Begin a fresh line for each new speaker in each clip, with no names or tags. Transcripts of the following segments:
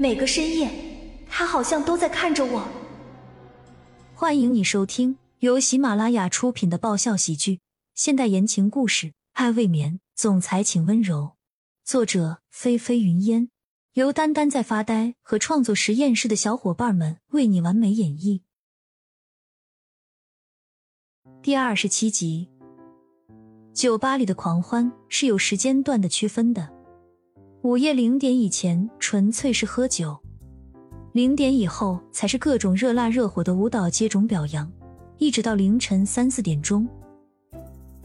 每个深夜，他好像都在看着我。
欢迎你收听由喜马拉雅出品的爆笑喜剧、现代言情故事《爱未眠》，总裁请温柔。作者：菲菲云烟，由丹丹在发呆和创作实验室的小伙伴们为你完美演绎。第二十七集，酒吧里的狂欢是有时间段的区分的。午夜零点以前纯粹是喝酒，零点以后才是各种热辣热火的舞蹈接踵表扬，一直到凌晨三四点钟。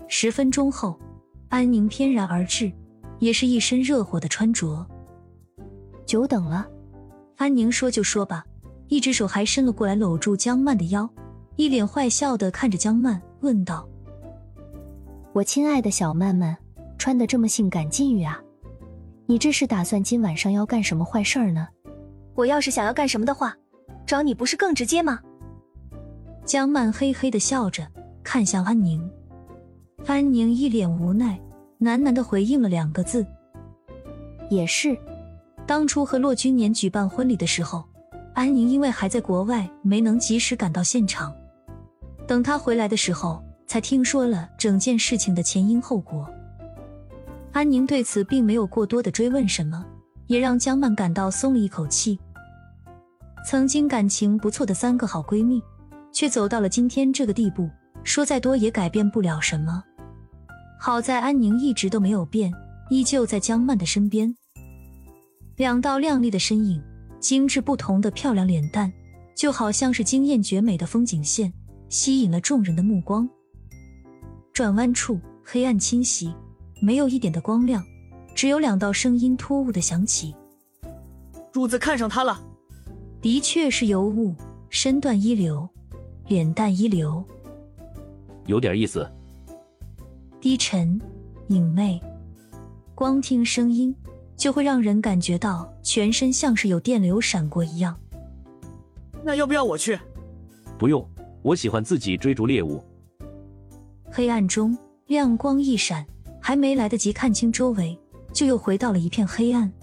十分钟后，安宁翩然而至，也是一身热火的穿着。
久等了，
安宁说就说吧，一只手还伸了过来搂住江曼的腰，一脸坏笑的看着江曼问道：“
我亲爱的小曼曼，穿的这么性感禁欲啊？”你这是打算今晚上要干什么坏事儿呢？
我要是想要干什么的话，找你不是更直接吗？
江曼嘿嘿的笑着，看向安宁。安宁一脸无奈，喃喃的回应了两个字：“
也是。”
当初和骆君年举办婚礼的时候，安宁因为还在国外，没能及时赶到现场。等他回来的时候，才听说了整件事情的前因后果。安宁对此并没有过多的追问什么，也让江曼感到松了一口气。曾经感情不错的三个好闺蜜，却走到了今天这个地步，说再多也改变不了什么。好在安宁一直都没有变，依旧在江曼的身边。两道靓丽的身影，精致不同的漂亮脸蛋，就好像是惊艳绝美的风景线，吸引了众人的目光。转弯处，黑暗侵袭。没有一点的光亮，只有两道声音突兀的响起：“
柱子看上他了。”
的确是尤物，身段一流，脸蛋一流，
有点意思。
低沉隐魅，光听声音就会让人感觉到全身像是有电流闪过一样。
那要不要我去？
不用，我喜欢自己追逐猎物。
黑暗中亮光一闪。还没来得及看清周围，就又回到了一片黑暗。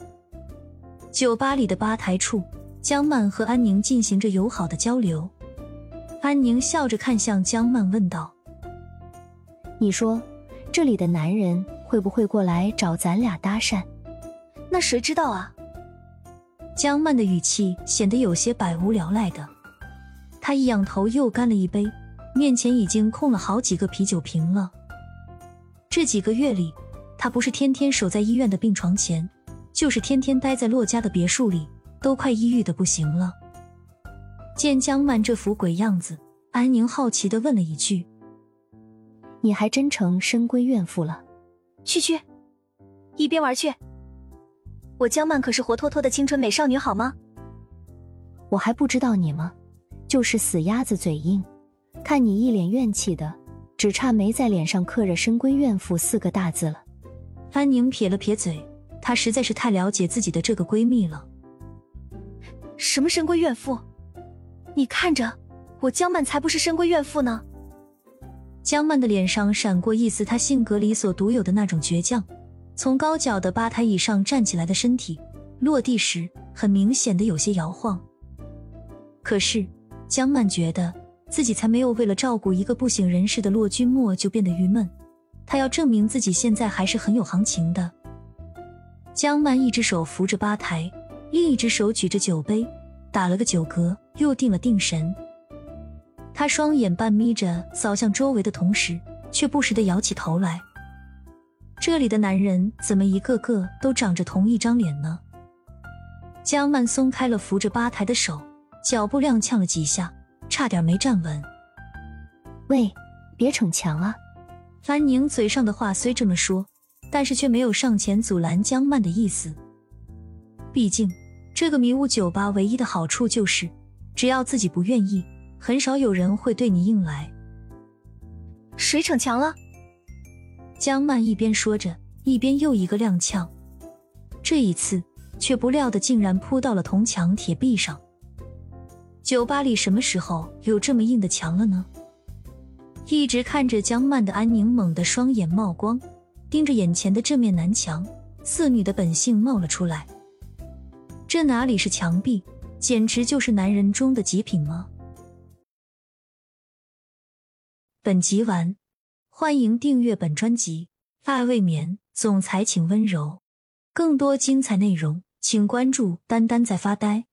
酒吧里的吧台处，江曼和安宁进行着友好的交流。安宁笑着看向江曼，问道：“
你说，这里的男人会不会过来找咱俩搭讪？
那谁知道啊？”
江曼的语气显得有些百无聊赖的。他一仰头，又干了一杯，面前已经空了好几个啤酒瓶了。这几个月里，他不是天天守在医院的病床前，就是天天待在洛家的别墅里，都快抑郁的不行了。见江曼这副鬼样子，安宁好奇的问了一句：“
你还真成深闺怨妇了？”
去去，一边玩去！我江曼可是活脱脱的青春美少女，好吗？
我还不知道你吗？就是死鸭子嘴硬，看你一脸怨气的。只差没在脸上刻着“深闺怨妇”四个大字了。
安宁撇了撇嘴，她实在是太了解自己的这个闺蜜了。
什么深闺怨妇？你看着，我江曼才不是深闺怨妇呢。
江曼的脸上闪过一丝她性格里所独有的那种倔强，从高脚的吧台椅上站起来的身体落地时，很明显的有些摇晃。可是江曼觉得。自己才没有为了照顾一个不省人事的骆君莫就变得郁闷，他要证明自己现在还是很有行情的。江曼一只手扶着吧台，另一只手举着酒杯，打了个酒嗝，又定了定神。他双眼半眯着扫向周围的同时，却不时的摇起头来。这里的男人怎么一个个都长着同一张脸呢？江曼松开了扶着吧台的手，脚步踉跄了几下。差点没站稳。
喂，别逞强啊！
樊宁嘴上的话虽这么说，但是却没有上前阻拦江曼的意思。毕竟，这个迷雾酒吧唯一的好处就是，只要自己不愿意，很少有人会对你硬来。
谁逞强了？
江曼一边说着，一边又一个踉跄。这一次，却不料的竟然扑到了铜墙铁壁上。酒吧里什么时候有这么硬的墙了呢？一直看着江曼的安宁猛地双眼冒光，盯着眼前的这面南墙，色女的本性冒了出来。这哪里是墙壁，简直就是男人中的极品吗？本集完，欢迎订阅本专辑《爱未眠》，总裁请温柔。更多精彩内容，请关注“丹丹在发呆”。